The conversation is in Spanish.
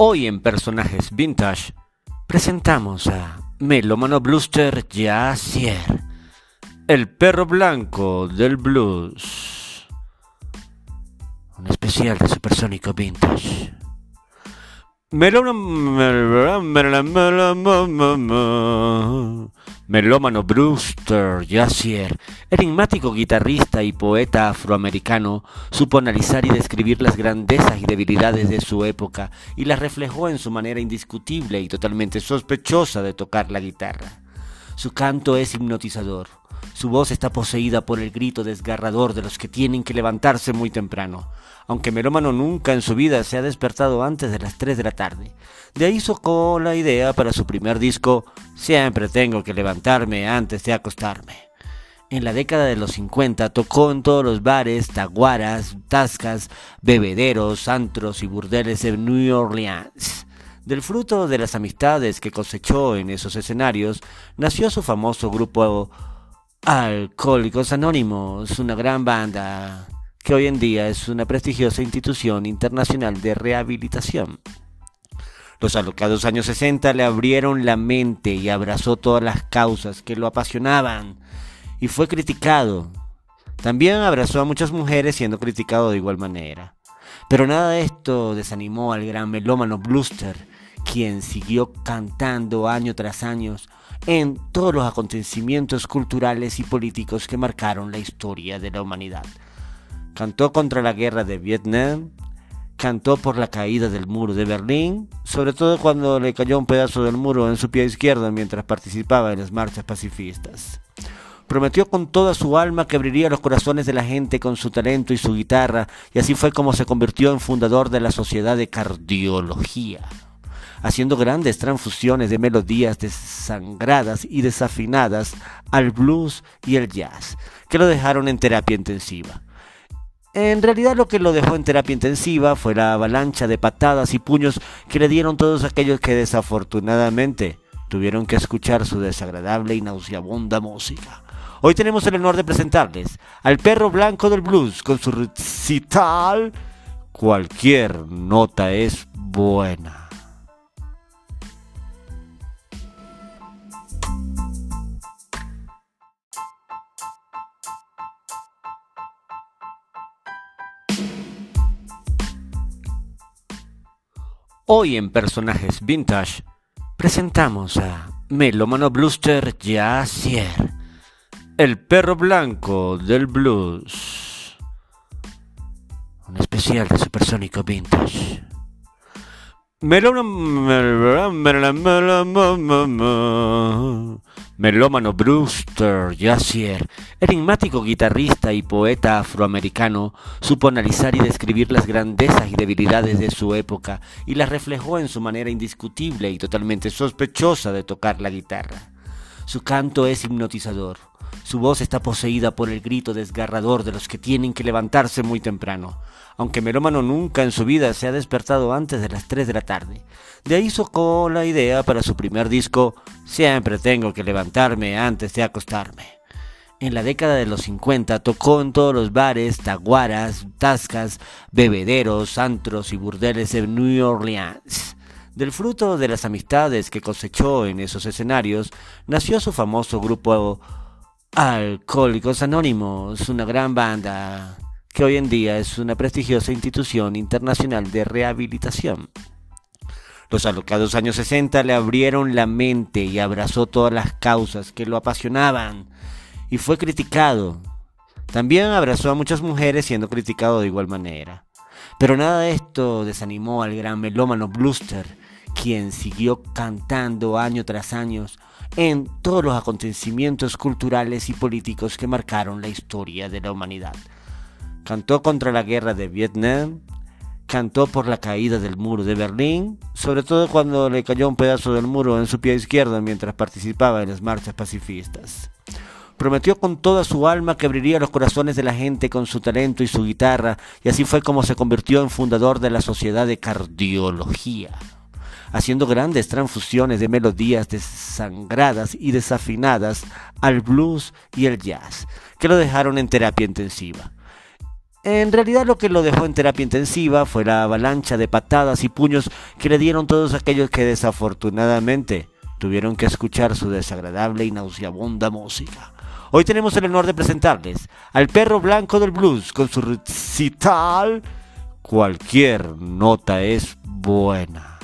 Hoy en Personajes Vintage presentamos a Melomano Bluster Jassier, el perro blanco del blues. Un especial de Supersónico Vintage. Melómano Brewster Jassier, enigmático guitarrista y poeta afroamericano, supo analizar y describir las grandezas y debilidades de su época y las reflejó en su manera indiscutible y totalmente sospechosa de tocar la guitarra. Su canto es hipnotizador. Su voz está poseída por el grito desgarrador de los que tienen que levantarse muy temprano, aunque Melómano nunca en su vida se ha despertado antes de las 3 de la tarde. De ahí socó la idea para su primer disco, Siempre tengo que levantarme antes de acostarme. En la década de los 50 tocó en todos los bares, taguaras, tascas, bebederos, antros y burdeles de New Orleans. Del fruto de las amistades que cosechó en esos escenarios, nació su famoso grupo Alcohólicos Anónimos, una gran banda que hoy en día es una prestigiosa institución internacional de rehabilitación. Los alocados años 60 le abrieron la mente y abrazó todas las causas que lo apasionaban y fue criticado. También abrazó a muchas mujeres siendo criticado de igual manera. Pero nada de esto desanimó al gran melómano Bluster, quien siguió cantando año tras año en todos los acontecimientos culturales y políticos que marcaron la historia de la humanidad. Cantó contra la guerra de Vietnam, cantó por la caída del muro de Berlín, sobre todo cuando le cayó un pedazo del muro en su pie izquierdo mientras participaba en las marchas pacifistas. Prometió con toda su alma que abriría los corazones de la gente con su talento y su guitarra, y así fue como se convirtió en fundador de la Sociedad de Cardiología, haciendo grandes transfusiones de melodías desangradas y desafinadas al blues y el jazz, que lo dejaron en terapia intensiva. En realidad lo que lo dejó en terapia intensiva fue la avalancha de patadas y puños que le dieron todos aquellos que desafortunadamente tuvieron que escuchar su desagradable y nauseabunda música. Hoy tenemos el honor de presentarles al perro blanco del blues con su recital Cualquier nota es buena. Hoy en Personajes Vintage presentamos a Melomano Bluster Jassier, el perro blanco del blues. Un especial de Supersónico Vintage. Melomano Melómano Brewster Jassier, enigmático guitarrista y poeta afroamericano, supo analizar y describir las grandezas y debilidades de su época y las reflejó en su manera indiscutible y totalmente sospechosa de tocar la guitarra. Su canto es hipnotizador. Su voz está poseída por el grito desgarrador de los que tienen que levantarse muy temprano, aunque Melómano nunca en su vida se ha despertado antes de las 3 de la tarde. De ahí socó la idea para su primer disco, Siempre tengo que levantarme antes de acostarme. En la década de los 50 tocó en todos los bares, taguaras, tascas, bebederos, antros y burdeles de New Orleans. Del fruto de las amistades que cosechó en esos escenarios, nació su famoso grupo Alcohólicos Anónimos, una gran banda que hoy en día es una prestigiosa institución internacional de rehabilitación. Los alocados años 60 le abrieron la mente y abrazó todas las causas que lo apasionaban y fue criticado. También abrazó a muchas mujeres siendo criticado de igual manera. Pero nada de esto desanimó al gran melómano Bluster, quien siguió cantando año tras año en todos los acontecimientos culturales y políticos que marcaron la historia de la humanidad. Cantó contra la guerra de Vietnam, cantó por la caída del muro de Berlín, sobre todo cuando le cayó un pedazo del muro en su pie izquierdo mientras participaba en las marchas pacifistas. Prometió con toda su alma que abriría los corazones de la gente con su talento y su guitarra, y así fue como se convirtió en fundador de la Sociedad de Cardiología haciendo grandes transfusiones de melodías desangradas y desafinadas al blues y el jazz, que lo dejaron en terapia intensiva. En realidad lo que lo dejó en terapia intensiva fue la avalancha de patadas y puños que le dieron todos aquellos que desafortunadamente tuvieron que escuchar su desagradable y nauseabunda música. Hoy tenemos el honor de presentarles al perro blanco del blues con su recital Cualquier nota es buena.